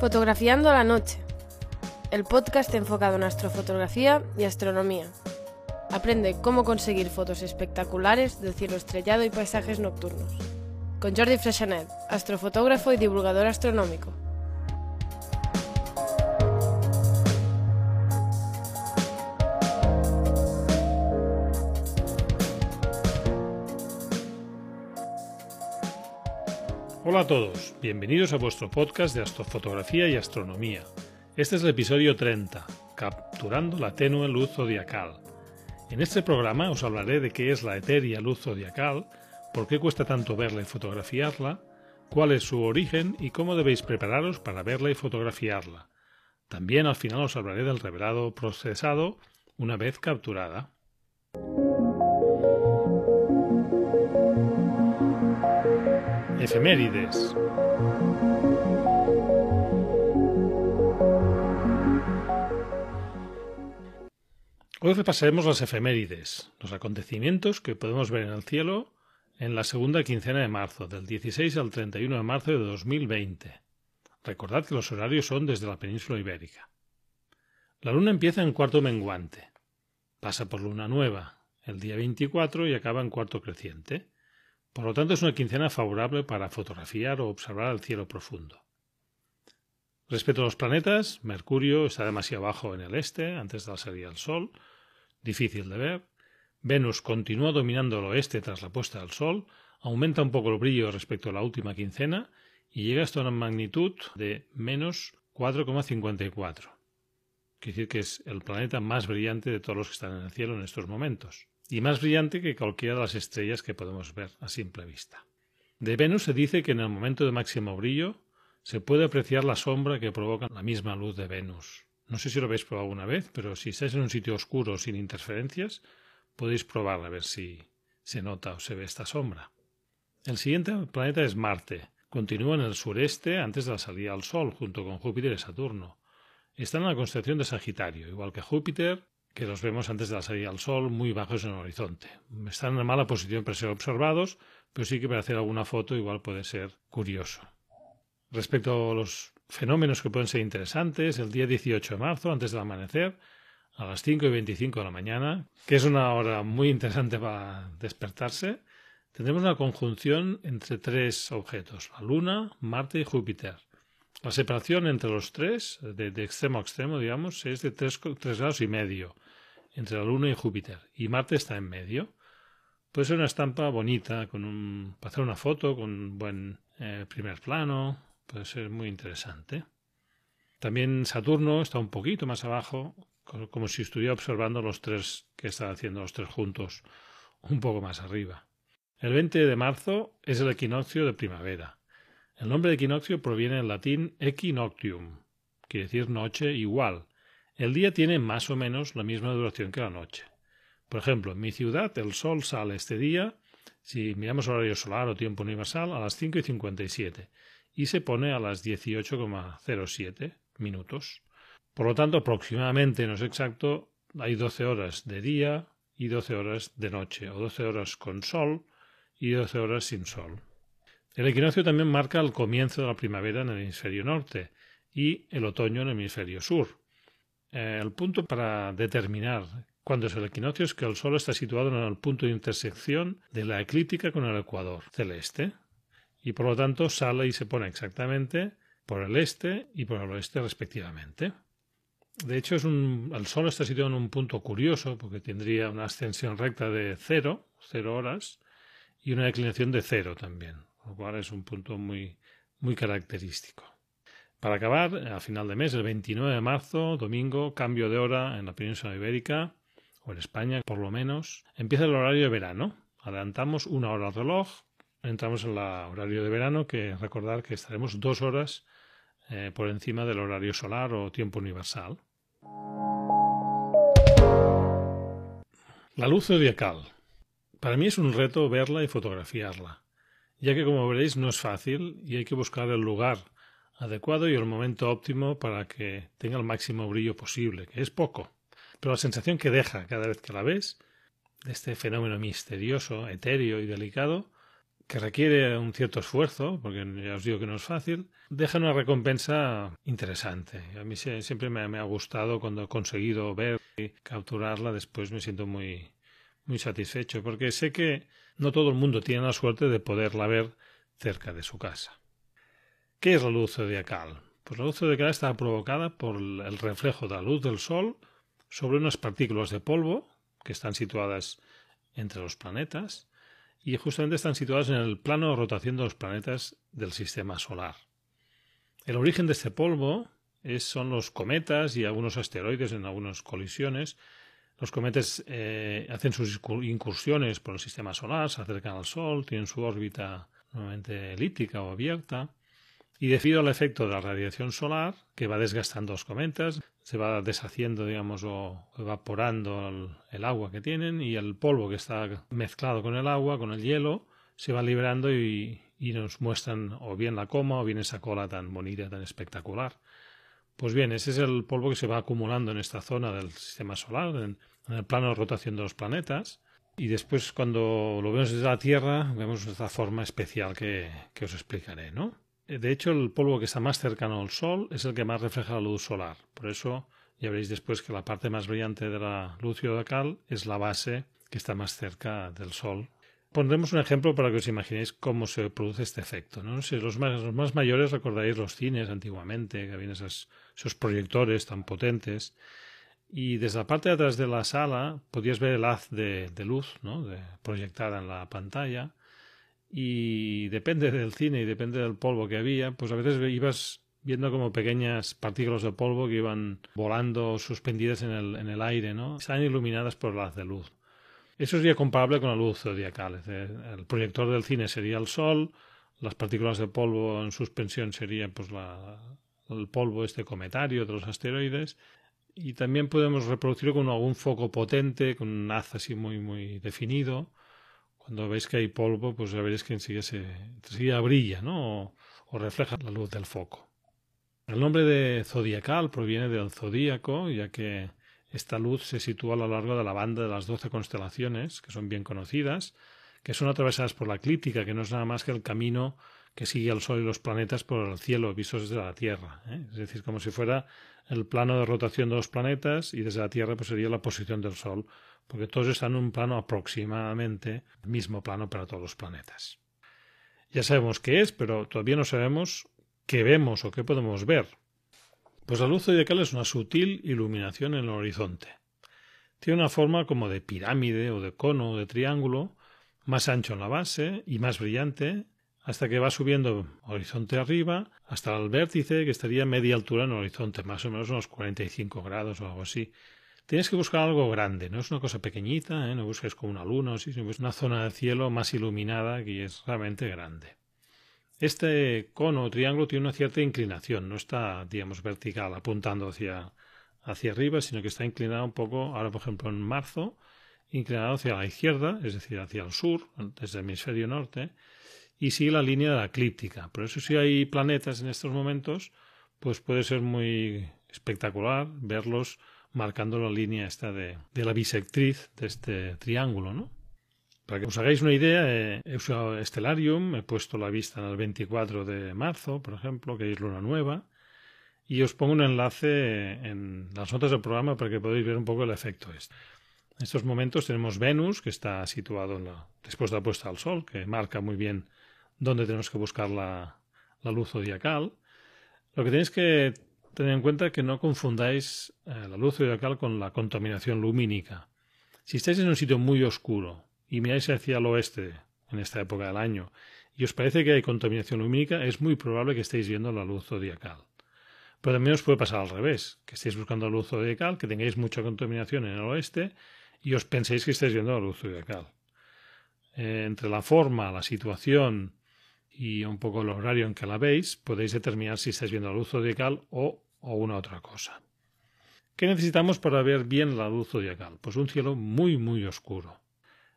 Fotografiando la noche, el podcast enfocado en astrofotografía y astronomía. Aprende cómo conseguir fotos espectaculares del cielo estrellado y paisajes nocturnos. Con Jordi Freixanet, astrofotógrafo y divulgador astronómico. Hola a todos, bienvenidos a vuestro podcast de astrofotografía y astronomía. Este es el episodio 30, Capturando la tenue luz zodiacal. En este programa os hablaré de qué es la etérea luz zodiacal, por qué cuesta tanto verla y fotografiarla, cuál es su origen y cómo debéis prepararos para verla y fotografiarla. También al final os hablaré del revelado procesado una vez capturada. Efemérides. Hoy repasaremos las efemérides, los acontecimientos que podemos ver en el cielo en la segunda quincena de marzo, del 16 al 31 de marzo de 2020. Recordad que los horarios son desde la península ibérica. La luna empieza en cuarto menguante, pasa por luna nueva el día 24 y acaba en cuarto creciente. Por lo tanto, es una quincena favorable para fotografiar o observar el cielo profundo. Respecto a los planetas, Mercurio está demasiado bajo en el este, antes de la salida del Sol, difícil de ver. Venus continúa dominando el oeste tras la puesta del Sol, aumenta un poco el brillo respecto a la última quincena y llega hasta una magnitud de menos 4,54. Quiere decir que es el planeta más brillante de todos los que están en el cielo en estos momentos y más brillante que cualquiera de las estrellas que podemos ver a simple vista. De Venus se dice que en el momento de máximo brillo se puede apreciar la sombra que provoca la misma luz de Venus. No sé si lo habéis probado alguna vez, pero si estáis en un sitio oscuro sin interferencias, podéis probar a ver si se nota o se ve esta sombra. El siguiente planeta es Marte. Continúa en el sureste antes de la salida al Sol, junto con Júpiter y Saturno. Está en la constelación de Sagitario, igual que Júpiter, que los vemos antes de la salida al Sol muy bajos en el horizonte. Están en mala posición para ser observados, pero sí que para hacer alguna foto igual puede ser curioso. Respecto a los fenómenos que pueden ser interesantes, el día 18 de marzo, antes del amanecer, a las 5 y 25 de la mañana, que es una hora muy interesante para despertarse, tendremos una conjunción entre tres objetos, la Luna, Marte y Júpiter. La separación entre los tres, de, extremo a extremo, digamos, es de tres, grados y medio entre la Luna y Júpiter, y Marte está en medio. Puede ser una estampa bonita, con un, para hacer una foto con un buen eh, primer plano, puede ser muy interesante. También Saturno está un poquito más abajo, como si estuviera observando los tres que están haciendo los tres juntos, un poco más arriba. El 20 de marzo es el equinoccio de primavera. El nombre de equinoccio proviene del latín equinoctium, quiere decir noche igual. El día tiene más o menos la misma duración que la noche. Por ejemplo, en mi ciudad el sol sale este día, si miramos horario solar o tiempo universal, a las 5 y 57 y se pone a las 18,07 minutos. Por lo tanto, aproximadamente, no es exacto, hay 12 horas de día y 12 horas de noche, o 12 horas con sol y 12 horas sin sol. El equinoccio también marca el comienzo de la primavera en el hemisferio norte y el otoño en el hemisferio sur. Eh, el punto para determinar cuándo es el equinoccio es que el Sol está situado en el punto de intersección de la eclíptica con el ecuador celeste y por lo tanto sale y se pone exactamente por el este y por el oeste respectivamente. De hecho, es un, el Sol está situado en un punto curioso porque tendría una ascensión recta de cero, cero horas, y una declinación de cero también lo cual es un punto muy, muy característico. Para acabar, a final de mes, el 29 de marzo, domingo, cambio de hora en la península ibérica, o en España por lo menos, empieza el horario de verano. Adelantamos una hora al reloj, entramos en el horario de verano, que recordar que estaremos dos horas eh, por encima del horario solar o tiempo universal. La luz zodiacal. Para mí es un reto verla y fotografiarla ya que como veréis no es fácil y hay que buscar el lugar adecuado y el momento óptimo para que tenga el máximo brillo posible, que es poco. Pero la sensación que deja cada vez que la ves, de este fenómeno misterioso, etéreo y delicado, que requiere un cierto esfuerzo, porque ya os digo que no es fácil, deja una recompensa interesante. A mí siempre me, ha gustado cuando he conseguido ver y capturarla, después me siento muy, muy satisfecho, porque sé que no todo el mundo tiene la suerte de poderla ver cerca de su casa. ¿Qué es la luz zodiacal? Pues la luz zodiacal está provocada por el reflejo de la luz del Sol sobre unas partículas de polvo que están situadas entre los planetas y justamente están situadas en el plano de rotación de los planetas del sistema solar. El origen de este polvo es, son los cometas y algunos asteroides en algunas colisiones. Los cometas eh, hacen sus incursiones por el sistema solar, se acercan al Sol, tienen su órbita nuevamente elíptica o abierta. Y debido al efecto de la radiación solar, que va desgastando los cometas, se va deshaciendo, digamos, o evaporando el, agua que tienen y el polvo que está mezclado con el agua, con el hielo, se va liberando y, nos muestran o bien la coma o bien esa cola tan bonita, tan espectacular. Pues bien, ese es el polvo que se va acumulando en esta zona del sistema solar, el plano de rotación de los planetas. Y después, cuando lo vemos desde la Tierra, vemos esta forma especial que, que os explicaré, ¿no? Eh, de hecho, el polvo que está más cercano al Sol es el que más refleja la luz solar. Por eso ya veréis después que la parte más brillante de la luz zodiacal es la base que está más cerca del Sol. Pondremos un ejemplo para que os imaginéis cómo se produce este efecto. ¿no? Si los, más, los más mayores recordaréis los cines antiguamente, que habían esos, proyectores tan potentes. Y desde la parte de atrás de la sala podías ver el haz de, luz ¿no? proyectada en la pantalla y depende del cine y depende del polvo que había, pues a veces ibas viendo como pequeñas partículas de polvo que iban volando suspendidas en el, en el aire, ¿no? Están iluminadas por las de luz. Eso sería comparable con la luz zodiacal. el proyector del cine sería el sol, las partículas de polvo en suspensión sería pues el polvo este cometario de los asteroides y también podemos reproducirlo con algún foco potente, con un haz así muy muy definido cuando veis que hay polvo, pues ya veréis que enseguida, se, brilla, ¿no? O, refleja la luz del foco. El nombre de zodiacal proviene del zodíaco, ya que esta luz se sitúa a lo largo de la banda de las doce constelaciones, que son bien conocidas, que son atravesadas por la eclíptica, que no es nada más que el camino que sigue al Sol y los planetas por el cielo, vistos desde la Tierra. ¿eh? Es decir, como si fuera el plano de rotación de los planetas y desde la Tierra pues sería la posición del Sol porque todos están en un plano aproximadamente el mismo plano para todos los planetas. Ya sabemos qué es, pero todavía no sabemos qué vemos o qué podemos ver. Pues la luz zodiacal es una sutil iluminación en el horizonte. Tiene una forma como de pirámide o de cono o de triángulo, más ancho en la base y más brillante, hasta que va subiendo horizonte arriba hasta el vértice que estaría a media altura en el horizonte, más o menos unos 45 grados o algo así, Tienes que buscar algo grande, no es una cosa pequeñita, ¿eh? no busques como una luna, sino es una zona de cielo más iluminada que es realmente grande. Este cono o triángulo tiene una cierta inclinación, no está, digamos, vertical, apuntando hacia, hacia arriba, sino que está inclinado un poco, ahora por ejemplo en marzo, inclinado hacia la izquierda, es decir, hacia el sur, desde el hemisferio norte, y sigue la línea de la eclíptica. Por eso si hay planetas en estos momentos, pues puede ser muy espectacular verlos marcando la línea esta de, la bisectriz de este triángulo, ¿no? Para que os hagáis una idea, eh, he usado Stellarium, he puesto la vista en el 24 de marzo, por ejemplo, que es luna nueva, y os pongo un enlace en las notas del programa para que podáis ver un poco el efecto este. En estos momentos tenemos Venus, que está situado en la, después de la puesta al Sol, que marca muy bien dónde tenemos que buscar la, luz zodiacal. Lo que tenéis que Tened en cuenta que no confundáis eh, la luz zodiacal con la contaminación lumínica. Si estáis en un sitio muy oscuro y miráis hacia el oeste en esta época del año y os parece que hay contaminación lumínica, es muy probable que estéis viendo la luz zodiacal. Pero también os puede pasar al revés, que estéis buscando la luz zodiacal, que tengáis mucha contaminación en el oeste y os penséis que estáis viendo la luz zodiacal. Eh, entre la forma, la situación y un poco el horario en que la veis, podéis determinar si estáis viendo la luz zodiacal o, o una otra cosa. ¿Qué necesitamos para ver bien la luz zodiacal? Pues un cielo muy, muy oscuro.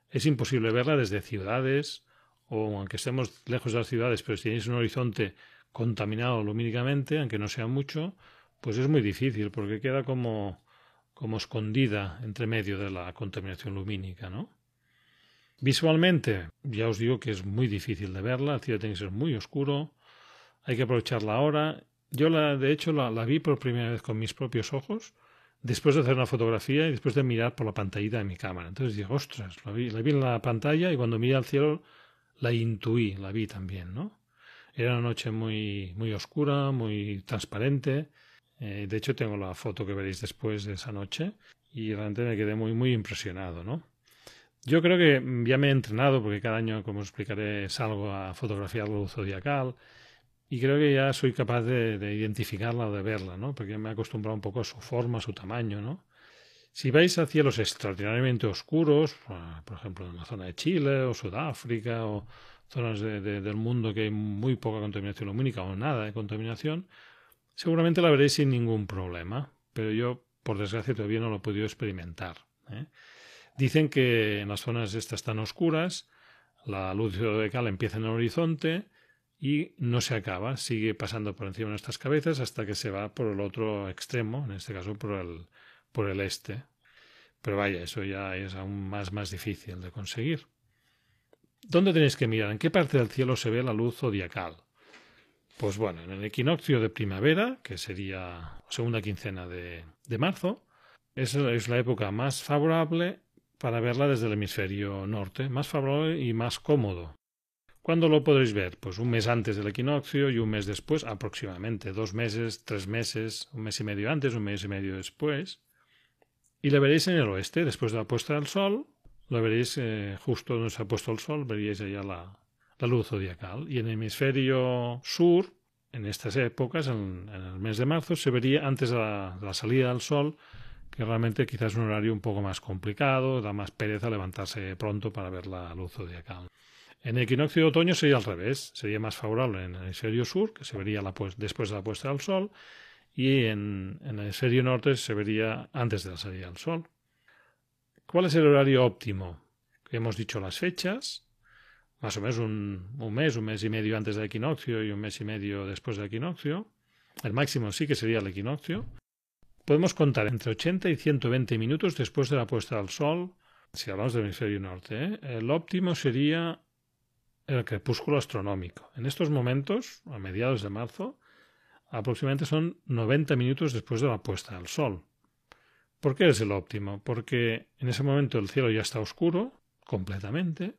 Es imposible verla desde ciudades, o aunque estemos lejos de las ciudades, pero si tenéis un horizonte contaminado lumínicamente, aunque no sea mucho, pues es muy difícil, porque queda como, como escondida entre medio de la contaminación lumínica, ¿no? Visualmente, ya os digo que es muy difícil de verla, el cielo tiene que ser muy oscuro, hay que aprovechar la hora. Yo, la, de hecho, la, vi por primera vez con mis propios ojos, después de hacer una fotografía y después de mirar por la pantallita de mi cámara. Entonces dije, ostras, la vi, la vi en la pantalla y cuando miré al cielo la intuí, la vi también, ¿no? Era una noche muy, muy oscura, muy transparente. Eh, de hecho, tengo la foto que veréis después de esa noche y realmente me quedé muy, muy impresionado, ¿no? Yo creo que ya me he entrenado porque cada año, como os explicaré, salgo a fotografiar luz zodiacal y creo que ya soy capaz de, de, identificarla o de verla, ¿no? Porque me he acostumbrado un poco a su forma, a su tamaño, ¿no? Si vais a cielos extraordinariamente oscuros, por ejemplo en la zona de Chile o Sudáfrica o zonas del mundo que hay muy poca contaminación lumínica o nada de contaminación, seguramente la veréis sin ningún problema, pero yo, por desgracia, todavía no lo he podido experimentar. ¿eh? Dicen que en las zonas estas tan oscuras, la luz zodiacal empieza en el horizonte y no se acaba, sigue pasando por encima de nuestras cabezas hasta que se va por el otro extremo, en este caso por el, por el este. Pero vaya, eso ya es aún más, más difícil de conseguir. ¿Dónde tenéis que mirar? ¿En qué parte del cielo se ve la luz zodiacal? Pues bueno, en el equinoccio de primavera, que sería segunda quincena de, de marzo, es, es la época más favorable para verla desde el hemisferio norte, más favorable y más cómodo. ¿Cuándo lo podréis ver? Pues un mes antes del equinoccio y un mes después, aproximadamente, dos meses, tres meses, un mes y medio antes, un mes y medio después. Y la veréis en el oeste, después de la puesta del sol, lo veréis eh, justo donde se ha puesto el sol, veríais allá la, la luz zodiacal. Y en el hemisferio sur, en estas épocas, en, el mes de marzo, se vería antes de la, salida del sol, que realmente quizás es un horario un poco más complicado, da más pereza levantarse pronto para ver la luz zodiacal. En el equinoccio de otoño sería al revés, sería más favorable en el hemisferio sur, que se vería la, después de la puesta del sol, y en, en el hemisferio norte se vería antes de la salida del sol. ¿Cuál es el horario óptimo? Hemos dicho las fechas, más o menos un, mes, un mes y medio antes del equinoccio y un mes y medio después del equinoccio. El máximo sí que sería el equinoccio. Podemos contar entre 80 y 120 minutos después de la puesta del sol, si hablamos del hemisferio norte. ¿eh? El óptimo sería el crepúsculo astronómico. En estos momentos, a mediados de marzo, aproximadamente son 90 minutos después de la puesta del sol. ¿Por qué es el óptimo? Porque en ese momento el cielo ya está oscuro completamente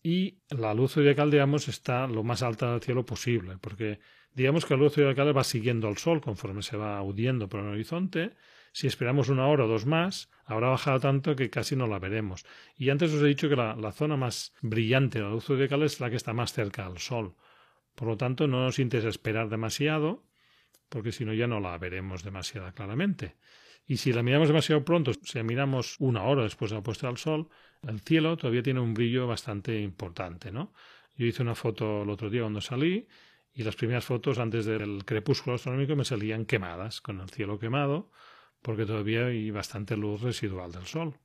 y la luz zodiacal, digamos, está lo más alta del cielo posible, porque digamos que la luz zodiacal va siguiendo al sol conforme se va hundiendo por el horizonte. Si esperamos una hora o dos más, habrá bajado tanto que casi no la veremos. Y antes os he dicho que la, zona más brillante de la luz zodiacal es la que está más cerca al sol. Por lo tanto, no nos interesa esperar demasiado, porque si no ya no la veremos demasiado claramente. Y si la miramos demasiado pronto, si la miramos una hora después de la puesta del sol, el cielo todavía tiene un brillo bastante importante, ¿no? Yo hice una foto el otro día cuando salí y las primeras fotos antes del crepúsculo astronómico me salían quemadas, con el cielo quemado, porque todavía hay bastante luz residual del sol.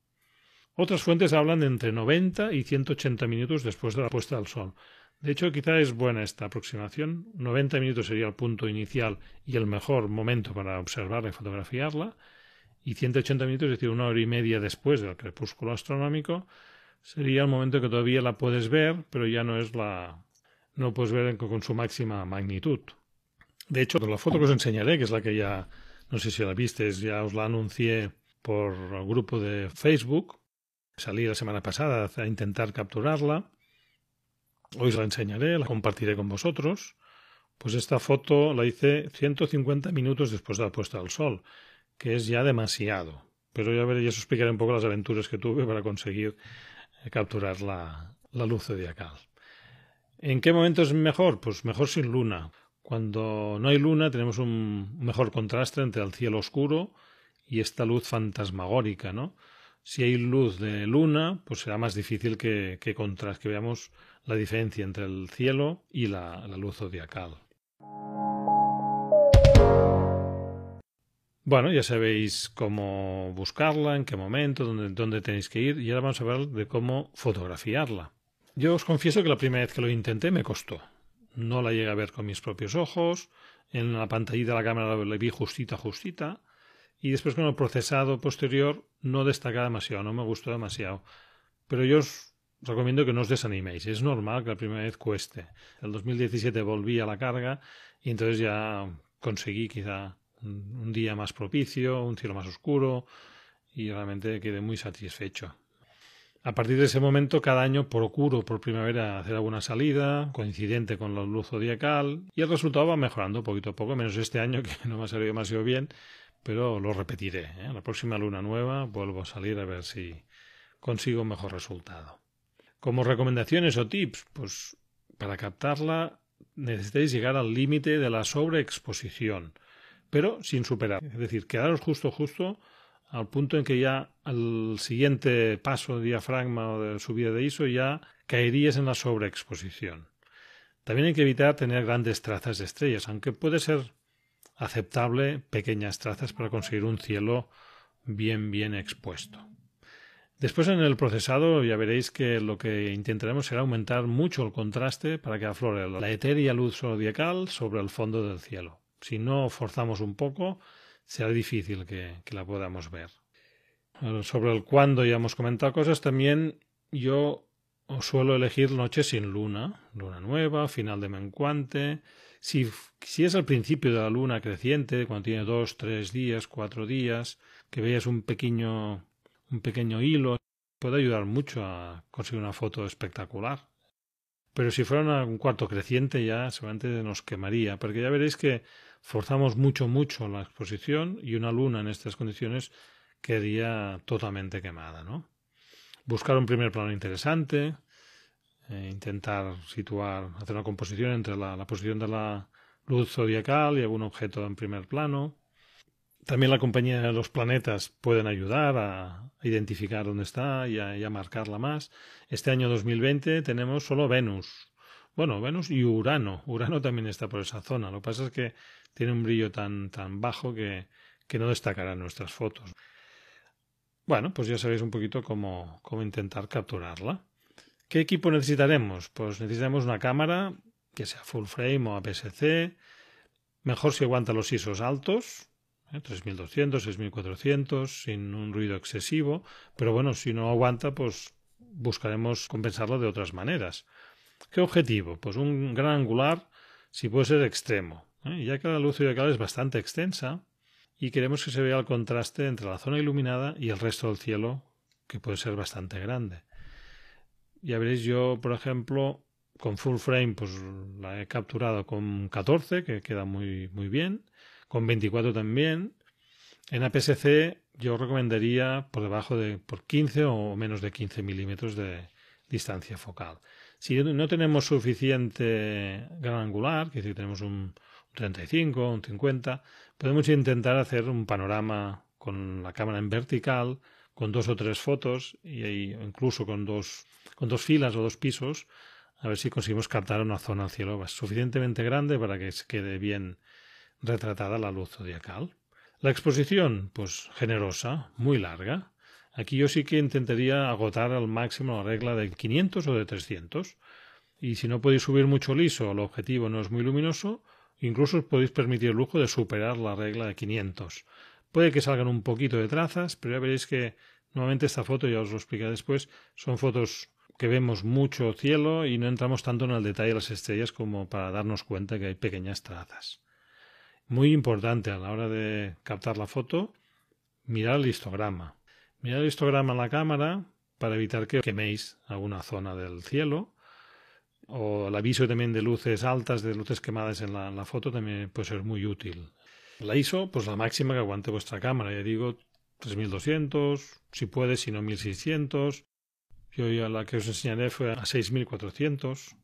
Otras fuentes hablan de entre 90 y 180 minutos después de la puesta del sol. De hecho, quizá es buena esta aproximación. 90 minutos sería el punto inicial y el mejor momento para observarla y fotografiarla, y 180 minutos, es decir, una hora y media después del crepúsculo astronómico, sería el momento que todavía la puedes ver, pero ya no es la. No puedes ver con su máxima magnitud. De hecho, la foto que os enseñaré, que es la que ya, no sé si la visteis, ya os la anuncié por el grupo de Facebook. Salí la semana pasada a intentar capturarla. Hoy os la enseñaré, la compartiré con vosotros. Pues esta foto la hice 150 minutos después de la puesta del sol que es ya demasiado. Pero ya veréis, os explicaré un poco las aventuras que tuve para conseguir capturar la, la luz zodiacal. ¿En qué momento es mejor? Pues mejor sin luna. Cuando no hay luna tenemos un mejor contraste entre el cielo oscuro y esta luz fantasmagórica, ¿no? Si hay luz de luna, pues será más difícil que, que, que veamos la diferencia entre el cielo y la, luz zodiacal. Bueno, ya sabéis cómo buscarla, en qué momento, dónde, dónde tenéis que ir y ahora vamos a ver de cómo fotografiarla. Yo os confieso que la primera vez que lo intenté me costó. No la llegué a ver con mis propios ojos, en la pantallita de la cámara la vi justita, justita, y después con el procesado posterior no destacaba demasiado, no me gustó demasiado. Pero yo os recomiendo que no os desaniméis. Es normal que la primera vez cueste. El 2017 volví a la carga y entonces ya conseguí quizá un día más propicio, un cielo más oscuro y realmente quedé muy satisfecho. A partir de ese momento, cada año procuro por primavera hacer alguna salida coincidente con la luz zodiacal y el resultado va mejorando poquito a poco, menos este año que no me ha salido demasiado bien, pero lo repetiré. ¿eh? La próxima luna nueva vuelvo a salir a ver si consigo un mejor resultado. Como recomendaciones o tips, pues para captarla necesitáis llegar al límite de la sobreexposición, pero sin superar. Es decir, quedaros justo justo al punto en que ya al siguiente paso de diafragma o de subida de ISO ya caerías en la sobreexposición. También hay que evitar tener grandes trazas de estrellas, aunque puede ser aceptable pequeñas trazas para conseguir un cielo bien bien expuesto. Después en el procesado ya veréis que lo que intentaremos será aumentar mucho el contraste para que aflore la etérea luz zodiacal sobre el fondo del cielo. Si no forzamos un poco, será difícil que, que la podamos ver. Sobre el cuándo ya hemos comentado cosas, también yo suelo elegir noches sin luna, luna nueva, final de menguante. Si, si es al principio de la luna creciente, cuando tiene dos, tres días, cuatro días, que veas un pequeño un pequeño hilo puede ayudar mucho a conseguir una foto espectacular. Pero si fuera un cuarto creciente ya seguramente nos quemaría, porque ya veréis que forzamos mucho, mucho la exposición y una luna en estas condiciones quedaría totalmente quemada, ¿no? Buscar un primer plano interesante, eh, intentar situar, hacer una composición entre la posición de la luz zodiacal y algún objeto en primer plano, también la compañía de los planetas pueden ayudar a identificar dónde está y a, marcarla más. Este año 2020 tenemos solo Venus. Bueno, Venus y Urano. Urano también está por esa zona. Lo que pasa es que tiene un brillo tan, tan bajo que, que no destacará en nuestras fotos. Bueno, pues ya sabéis un poquito cómo, cómo intentar capturarla. ¿Qué equipo necesitaremos? Pues necesitamos una cámara que sea full frame o APS-C. Mejor si aguanta los ISOs altos, 3200, ¿eh? 6400, sin un ruido excesivo, pero bueno, si no aguanta, pues buscaremos compensarlo de otras maneras. ¿Qué objetivo? Pues un gran angular, si puede ser extremo, ¿eh? ya que la luz zodiacal es bastante extensa y queremos que se vea el contraste entre la zona iluminada y el resto del cielo, que puede ser bastante grande. Ya veréis, yo, por ejemplo, con full frame, pues la he capturado con 14, que queda muy, muy bien con 24 también. En APS-C yo recomendaría por debajo de por 15 o menos de 15 milímetros de distancia focal. Si no tenemos suficiente gran angular, que decir, tenemos un 35, un 50, podemos intentar hacer un panorama con la cámara en vertical, con dos o tres fotos, y incluso con dos, con dos filas o dos pisos, a ver si conseguimos captar una zona al cielo suficientemente grande para que se quede bien retratada la luz zodiacal. La exposición, pues generosa, muy larga. Aquí yo sí que intentaría agotar al máximo la regla de 500 o de 300. Y si no podéis subir mucho liso, el objetivo no es muy luminoso, incluso os podéis permitir el lujo de superar la regla de 500. Puede que salgan un poquito de trazas, pero ya veréis que normalmente esta foto, ya os lo explicaré después, son fotos que vemos mucho cielo y no entramos tanto en el detalle de las estrellas como para darnos cuenta que hay pequeñas trazas. Muy importante a la hora de captar la foto, mirar el histograma. Mirar el histograma en la cámara para evitar que queméis alguna zona del cielo. O el aviso también de luces altas, de luces quemadas en la, foto también puede ser muy útil. La ISO, pues la máxima que aguante vuestra cámara. Ya digo, 3200, si puede, si no 1600. Yo ya la que os enseñaré fue a 6400.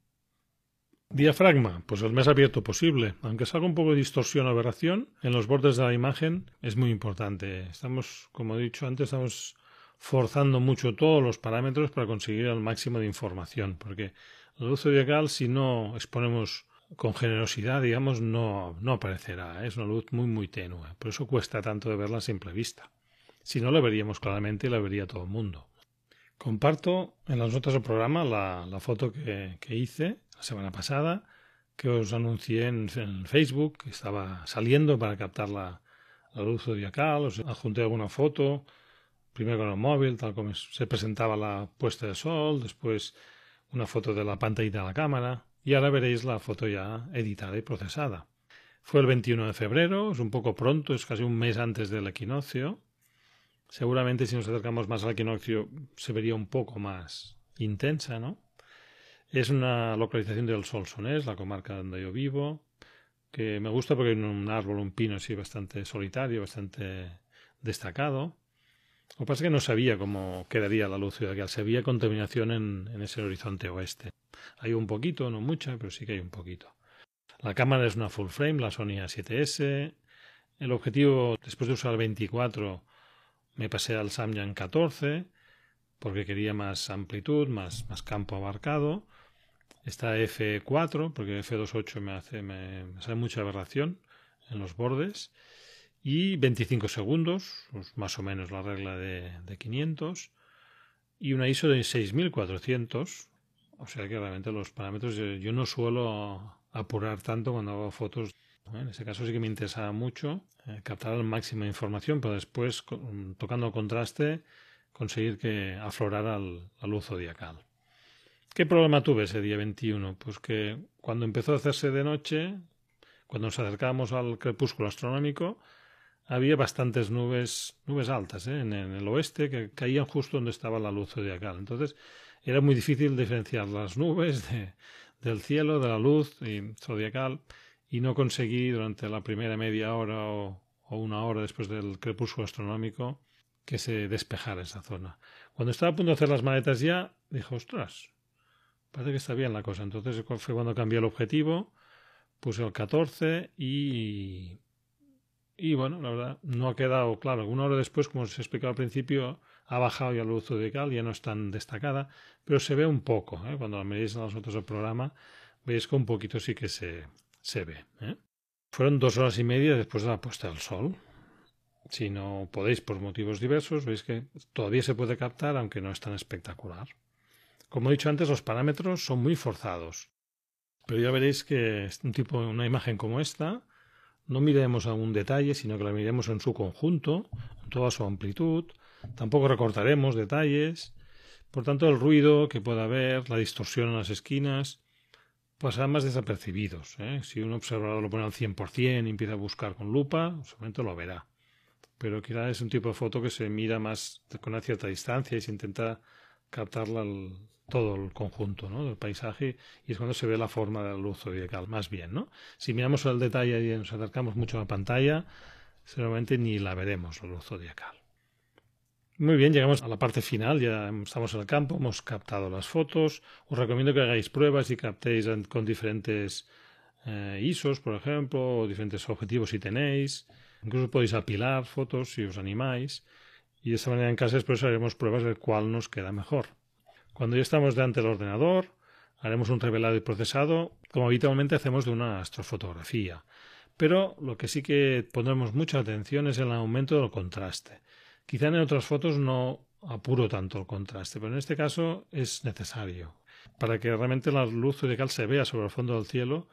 Diafragma, pues el más abierto posible. Aunque salga un poco de distorsión o aberración, en los bordes de la imagen es muy importante. Estamos, como he dicho antes, estamos forzando mucho todos los parámetros para conseguir el máximo de información, porque la luz zodiacal, si no exponemos con generosidad, digamos, no, no aparecerá. Es una luz muy, muy tenue. Por eso cuesta tanto de verla a simple vista. Si no, la veríamos claramente y la vería todo el mundo. Comparto en las notas del programa la, la foto que, que hice la semana pasada, que os anuncié en, Facebook, que estaba saliendo para captar la, luz zodiacal, os adjunté alguna foto, primero con el móvil, tal como se presentaba la puesta de sol, después una foto de la pantallita de la cámara y ahora veréis la foto ya editada y procesada. Fue el 21 de febrero, es un poco pronto, es casi un mes antes del equinoccio. Seguramente si nos acercamos más al equinoccio se vería un poco más intensa, ¿no? Es una localización del Solsonés, la comarca donde yo vivo, que me gusta porque hay un árbol, un pino así bastante solitario, bastante destacado. Lo que pasa es que no sabía cómo quedaría la luz ciudadana. Se veía contaminación en, ese horizonte oeste. Hay un poquito, no mucha, pero sí que hay un poquito. La cámara es una full frame, la Sony A7S. El objetivo, después de usar el 24, me pasé al Samyang 14 porque quería más amplitud, más, campo abarcado. Está F4 porque F28 me hace, me, me mucha aberración en los bordes. Y 25 segundos, pues más o menos la regla de, de 500. Y una ISO de 6400. O sea que realmente los parámetros yo no suelo apurar tanto cuando hago fotos. En ese caso sí que me interesaba mucho eh, captar la máxima información, pero después, tocando contraste, conseguir que aflorara la luz zodiacal. ¿Qué problema tuve ese día 21? Pues que cuando empezó a hacerse de noche, cuando nos acercábamos al crepúsculo astronómico, había bastantes nubes, nubes altas ¿eh? en, el oeste que caían justo donde estaba la luz zodiacal. Entonces era muy difícil diferenciar las nubes de, del cielo, de la luz zodiacal, y no conseguí durante la primera media hora o, una hora después del crepúsculo astronómico que se despejara esa zona. Cuando estaba a punto de hacer las maletas ya, dije, ostras, parece que está bien la cosa. Entonces fue cuando cambié el objetivo, puse el 14 y... Y bueno, la verdad, no ha quedado claro. Una hora después, como os explicado al principio, ha bajado ya la luz zodiacal, ya no es tan destacada, pero se ve un poco. ¿eh? Cuando la miréis en las fotos del programa, veis que un poquito sí que se, se ve. ¿eh? Fueron dos horas y media después de la puesta del sol. Si no podéis por motivos diversos, veis que todavía se puede captar, aunque no es tan espectacular. Como he dicho antes, los parámetros son muy forzados. Pero ya veréis que un tipo, una imagen como esta, no miremos a un detalle, sino que la miremos en su conjunto, en toda su amplitud, Tampoco recortaremos detalles. Por tanto, el ruido que pueda haber, la distorsión en las esquinas, pasarán más desapercibidos. ¿eh? Si un observador lo pone al 100% y empieza a buscar con lupa, seguramente lo verá. Pero quizá es un tipo de foto que se mira más con una cierta distancia y se intenta captarla todo el conjunto del paisaje y es cuando se ve la forma de la luz zodiacal, más bien. ¿no? Si miramos el detalle y nos acercamos mucho a la pantalla, seguramente ni la veremos la luz zodiacal. Muy bien, llegamos a la parte final, ya estamos en el campo, hemos captado las fotos. Os recomiendo que hagáis pruebas y captéis con diferentes eh, ISOs, por ejemplo, o diferentes objetivos si tenéis. Incluso podéis apilar fotos si os animáis. Y de esta manera en casa después haremos pruebas de cuál nos queda mejor. Cuando ya estamos delante del ordenador, haremos un revelado y procesado, como habitualmente hacemos de una astrofotografía. Pero lo que sí que pondremos mucha atención es el aumento del contraste. Quizá en otras fotos no apuro tanto el contraste, pero en este caso es necesario para que realmente la luz zodiacal se vea sobre el fondo del cielo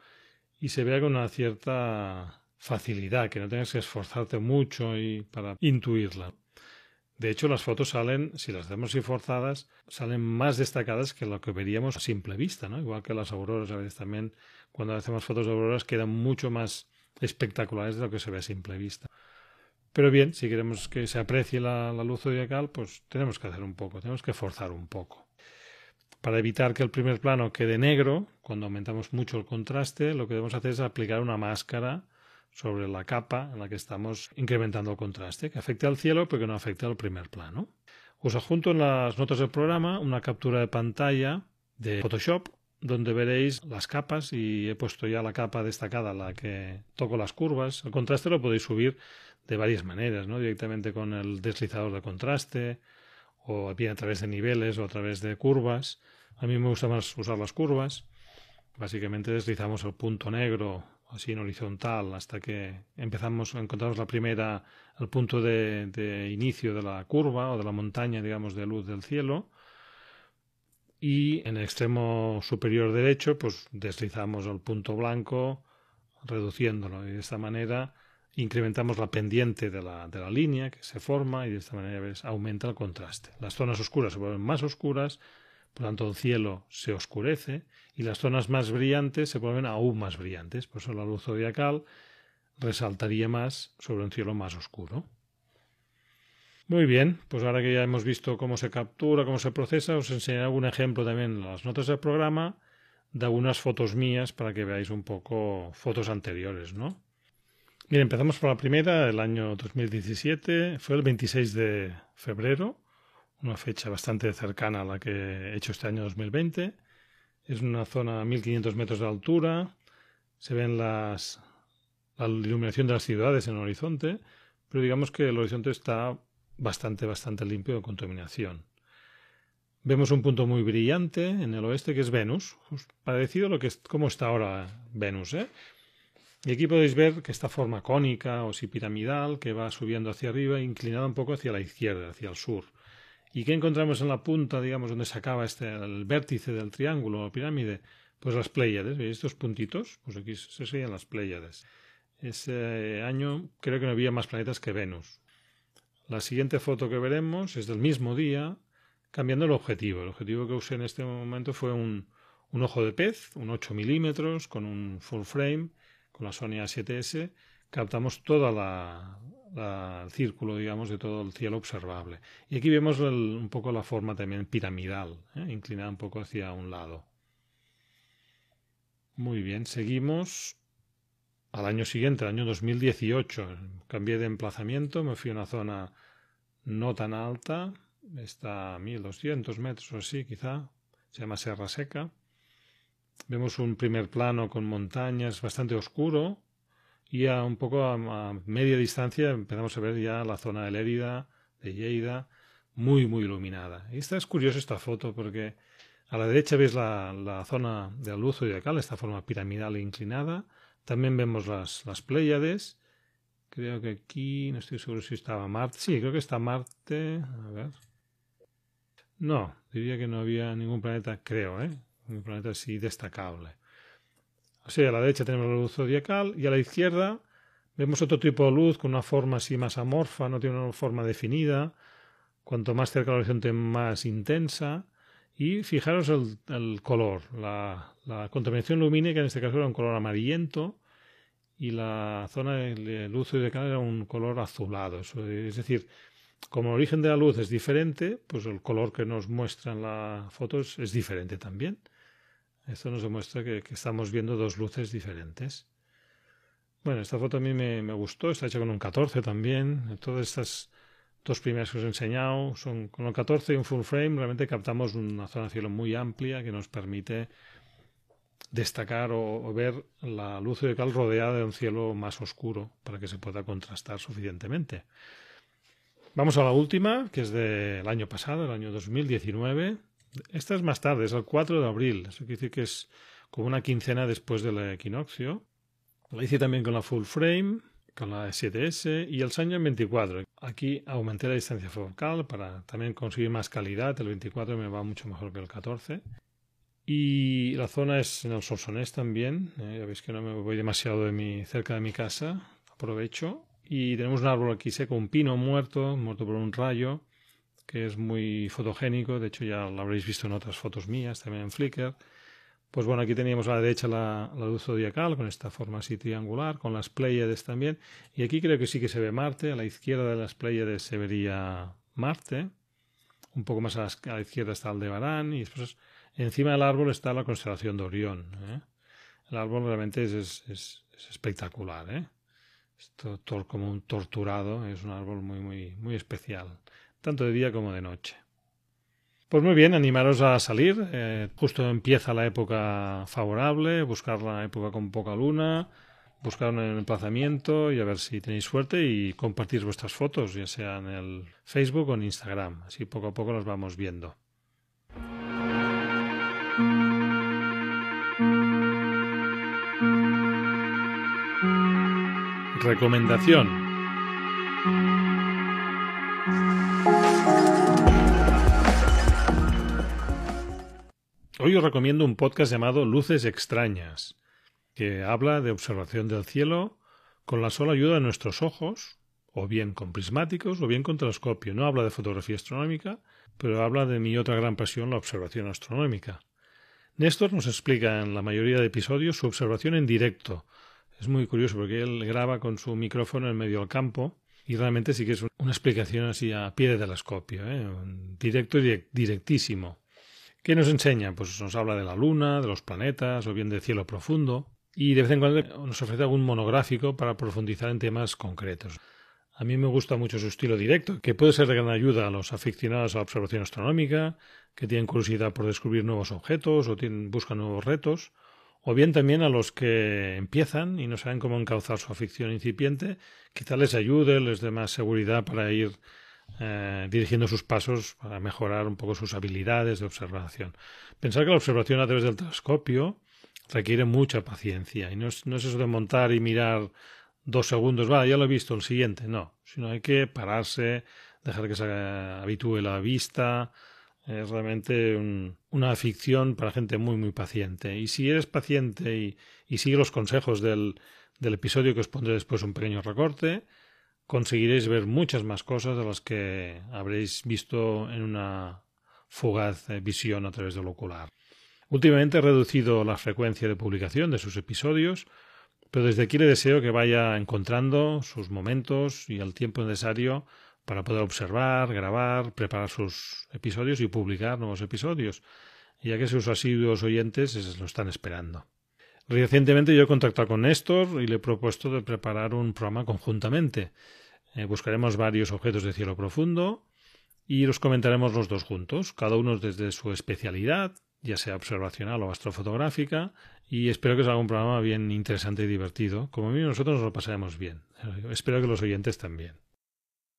y se vea con una cierta facilidad, que no tengas que esforzarte mucho y para intuirla. De hecho, las fotos salen, si las hacemos forzadas, salen más destacadas que lo que veríamos a simple vista, ¿no? Igual que las auroras, a veces también, cuando hacemos fotos de auroras, quedan mucho más espectaculares de lo que se ve a simple vista. Pero bien, si queremos que se aprecie la, luz zodiacal, pues tenemos que hacer un poco, tenemos que forzar un poco. Para evitar que el primer plano quede negro, cuando aumentamos mucho el contraste, lo que debemos hacer es aplicar una máscara sobre la capa en la que estamos incrementando el contraste, que afecte al cielo pero que no afecte al primer plano. Os adjunto en las notas del programa una captura de pantalla de Photoshop donde veréis las capas y he puesto ya la capa destacada, la que toco las curvas. El contraste lo podéis subir de varias maneras, ¿no? Directamente con el deslizador de contraste, o bien a través de niveles o a través de curvas. A mí me gusta más usar las curvas. Básicamente deslizamos el punto negro así en horizontal hasta que empezamos, encontramos la primera, el punto de, inicio de la curva o de la montaña, digamos, de luz del cielo. Y en el extremo superior derecho, pues deslizamos el punto blanco, reduciéndolo. Y de esta manera incrementamos la pendiente de la, de la línea que se forma y de esta manera aumenta el contraste. Las zonas oscuras se vuelven más oscuras, por tanto el cielo se oscurece y las zonas más brillantes se vuelven aún más brillantes. Por eso la luz zodiacal resaltaría más sobre un cielo más oscuro. Muy bien, pues ahora que ya hemos visto cómo se captura, cómo se procesa, os enseñaré algún ejemplo también en las notas del programa de algunas fotos mías para que veáis un poco fotos anteriores, ¿no? Bien, empezamos por la primera, el año 2017, fue el 26 de febrero, una fecha bastante cercana a la que he hecho este año 2020. Es una zona a 1500 metros de altura, se ven las, la iluminación de las ciudades en el horizonte, pero digamos que el horizonte está bastante, bastante limpio de contaminación. Vemos un punto muy brillante en el oeste que es Venus, parecido a lo que es, como está ahora Venus. ¿eh? Y aquí podéis ver que esta forma cónica o si piramidal que va subiendo hacia arriba, inclinada un poco hacia la izquierda, hacia el sur. ¿Y qué encontramos en la punta, digamos, donde se acaba este, el vértice del triángulo o pirámide? Pues las Pléyades, ¿veis estos puntitos? Pues aquí se serían las Pléyades. Ese año creo que no había más planetas que Venus. La siguiente foto que veremos es del mismo día, cambiando el objetivo. El objetivo que usé en este momento fue un, un ojo de pez, un 8 milímetros, con un full frame, con la Sony A7S. Captamos todo el círculo, digamos, de todo el cielo observable. Y aquí vemos un poco la forma también piramidal, ¿eh? inclinada un poco hacia un lado. Muy bien, seguimos al año siguiente, el año 2018, cambié de emplazamiento, me fui a una zona no tan alta, está a 1200 metros o así quizá, se llama Serra Seca. Vemos un primer plano con montañas bastante oscuro y a un poco a, media distancia empezamos a ver ya la zona de Lérida, de Lleida, muy muy iluminada. Y esta es curiosa esta foto porque a la derecha ves la, la zona de la luz zodiacal, esta forma piramidal e inclinada, también vemos las, las Pléyades. Creo que aquí, no estoy seguro si estaba Marte. Sí, creo que está Marte. A ver. No, diría que no había ningún planeta, creo, ¿eh? Un planeta así destacable. Sea, a la derecha tenemos la luz zodiacal y a la izquierda vemos otro tipo de luz con una forma así más amorfa, no tiene una forma definida. Cuanto más cerca del horizonte, más intensa. Y fijaros el, color, la, contaminación lumínica en este caso era un color amarillento y la zona de luz zodiacal era un color azulado. Es decir, como el origen de la luz es diferente, pues el color que nos muestran las fotos es diferente también. Esto nos demuestra que, estamos viendo dos luces diferentes. Bueno, esta foto a mí me, gustó, está hecha con un 14 también. Todas estas dos primeras que os he enseñado son con el 14 y un full frame. Realmente captamos una zona de cielo muy amplia que nos permite destacar o, ver la luz zodiacal rodeada de un cielo más oscuro para que se pueda contrastar suficientemente. Vamos a la última, que es del año pasado, el año 2019. Esta es más tarde, es el 4 de abril. Eso quiere decir que es como una quincena después del equinoccio. La hice también con la full frame con la 7S y el Sanyo en 24. Aquí aumenté la distancia focal para también conseguir más calidad. El 24 me va mucho mejor que el 14. Y la zona es en el Solsonés también. Eh, ya veis que no me voy demasiado de mi, cerca de mi casa. Aprovecho. Y tenemos un árbol aquí seco, un pino muerto, muerto por un rayo, que es muy fotogénico. De hecho, ya lo habréis visto en otras fotos mías, también en Flickr. Pues bueno, aquí teníamos a la derecha la, luz zodiacal con esta forma así triangular, con las Pléyades también. Y aquí creo que sí que se ve Marte. A la izquierda de las Pléyades se vería Marte. Un poco más a la, izquierda está Aldebarán. Y después encima del árbol está la constelación de Orión. ¿eh? El árbol realmente es, es, espectacular. ¿eh? como un torturado. Es un árbol muy, muy, muy especial. Tanto de día como de noche. Pues muy bien, animaros a salir. Eh, justo empieza la época favorable, buscar la época con poca luna, buscar un emplazamiento y a ver si tenéis suerte y compartir vuestras fotos, ya sea en el Facebook o en Instagram. Así poco a poco las vamos viendo. Recomendación. Hoy os recomiendo un podcast llamado Luces extrañas, que habla de observación del cielo con la sola ayuda de nuestros ojos, o bien con prismáticos, o bien con telescopio. No habla de fotografía astronómica, pero habla de mi otra gran pasión, la observación astronómica. Néstor nos explica en la mayoría de episodios su observación en directo. Es muy curioso porque él graba con su micrófono en medio del campo y realmente sí que es una explicación así a pie de telescopio, ¿eh? directo y directísimo. ¿Qué nos enseña? Pues nos habla de la luna, de los planetas o bien del cielo profundo y de vez en cuando nos ofrece algún monográfico para profundizar en temas concretos. A mí me gusta mucho su estilo directo, que puede ser de gran ayuda a los aficionados a la observación astronómica, que tienen curiosidad por descubrir nuevos objetos o buscan nuevos retos, o bien también a los que empiezan y no saben cómo encauzar su afición incipiente, quizá les ayude, les dé más seguridad para ir eh, dirigiendo sus pasos para mejorar un poco sus habilidades de observación. Pensar que la observación a través del telescopio requiere mucha paciencia y no es, no es eso de montar y mirar dos segundos, va, ya lo he visto, el siguiente, no, sino hay que pararse, dejar que se habitúe la vista, es realmente una ficción para gente muy, muy paciente. Y si eres paciente y, y sigue los consejos del, del episodio que os pondré después un pequeño recorte, conseguiréis ver muchas más cosas de las que habréis visto en una fugaz eh, visión a través del ocular. Últimamente he reducido la frecuencia de publicación de sus episodios, pero desde aquí le deseo que vaya encontrando sus momentos y el tiempo necesario para poder observar, grabar, preparar sus episodios y publicar nuevos episodios, ya que sus asiduos oyentes lo están esperando. Recientemente yo he contactado con Néstor y le he propuesto de preparar un programa conjuntamente. Eh, buscaremos varios objetos de cielo profundo y los comentaremos los dos juntos, cada uno desde su especialidad, ya sea observacional o astrofotográfica, y espero que sea un programa bien interesante y divertido. Como a mí nosotros nos lo pasaremos bien. Espero que los oyentes también.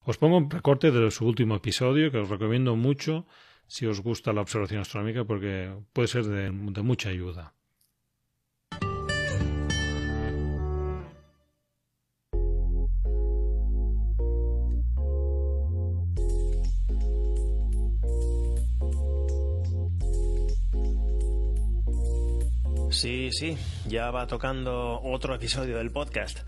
Os pongo un recorte de su último episodio que os recomiendo mucho si os gusta la observación astronómica porque puede ser de mucha ayuda. Sí, sí, ya va tocando otro episodio del podcast.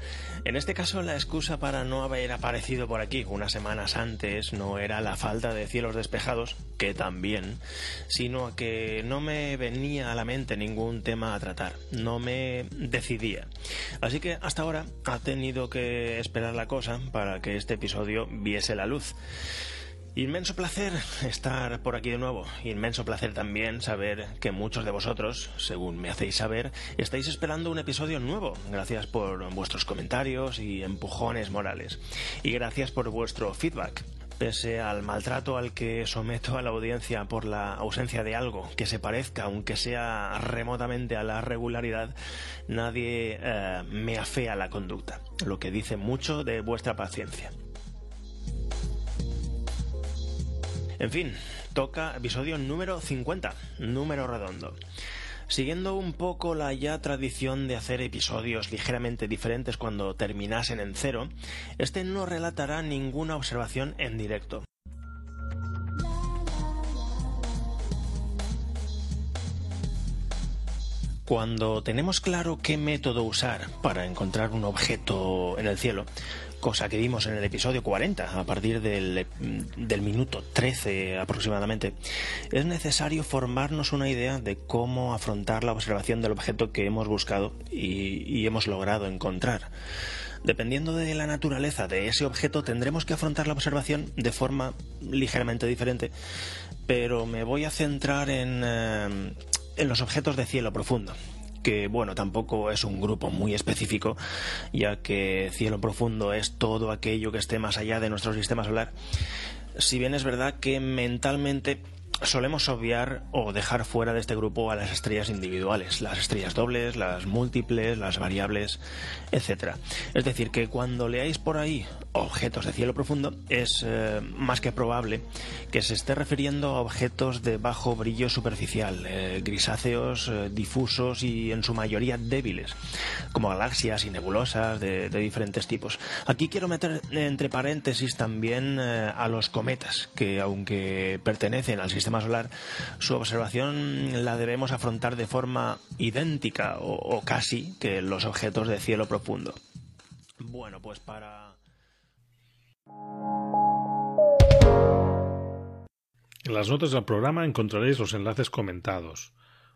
En este caso, la excusa para no haber aparecido por aquí unas semanas antes no era la falta de cielos despejados, que también, sino que no me venía a la mente ningún tema a tratar, no me decidía. Así que hasta ahora ha tenido que esperar la cosa para que este episodio viese la luz. Inmenso placer estar por aquí de nuevo. Inmenso placer también saber que muchos de vosotros, según me hacéis saber, estáis esperando un episodio nuevo. Gracias por vuestros comentarios y empujones morales. Y gracias por vuestro feedback. Pese al maltrato al que someto a la audiencia por la ausencia de algo que se parezca, aunque sea remotamente a la regularidad, nadie eh, me afea la conducta, lo que dice mucho de vuestra paciencia. En fin, toca episodio número 50, número redondo. Siguiendo un poco la ya tradición de hacer episodios ligeramente diferentes cuando terminasen en cero, este no relatará ninguna observación en directo. Cuando tenemos claro qué método usar para encontrar un objeto en el cielo, cosa que vimos en el episodio 40, a partir del, minuto 13 aproximadamente, es necesario formarnos una idea de cómo afrontar la observación del objeto que hemos buscado y, hemos logrado encontrar. Dependiendo de la naturaleza de ese objeto, tendremos que afrontar la observación de forma ligeramente diferente, pero me voy a centrar en, eh, en los objetos de cielo profundo, que bueno, tampoco es un grupo muy específico, ya que cielo profundo es todo aquello que esté más allá de nuestro sistema solar. Si bien es verdad que mentalmente solemos obviar o dejar fuera de este grupo a las estrellas individuales, las estrellas dobles, las múltiples, las variables, etc. Es decir, que cuando leáis por ahí objetos de cielo profundo, es eh, más que probable que se esté refiriendo a objetos de bajo brillo superficial, eh, grisáceos, eh, difusos y en su mayoría débiles, como galaxias y nebulosas de, de diferentes tipos. Aquí quiero meter entre paréntesis también a los cometas, que aunque pertenecen al sistema solar, su observación la debemos afrontar de forma idéntica o, casi que los objetos de cielo profundo. Bueno, pues para... En las notas del programa encontraréis los enlaces comentados.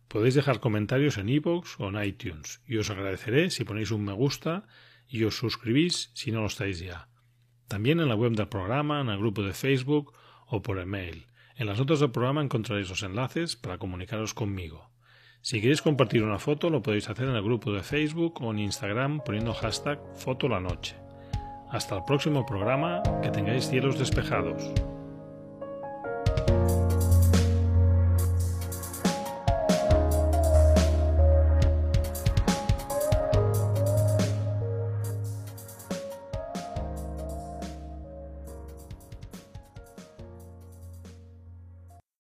Podéis dejar comentarios en iVoox o en iTunes y os agradeceré si ponéis un me gusta y os suscribís si no lo estáis ya. También en la web del programa, en el grupo de Facebook o por email. En las notas del programa encontraréis los enlaces para comunicaros conmigo. Si queréis compartir una foto lo podéis hacer en el grupo de Facebook o en Instagram poniendo hashtag fotolanoche. Hasta el próximo programa, que tengáis cielos despejados.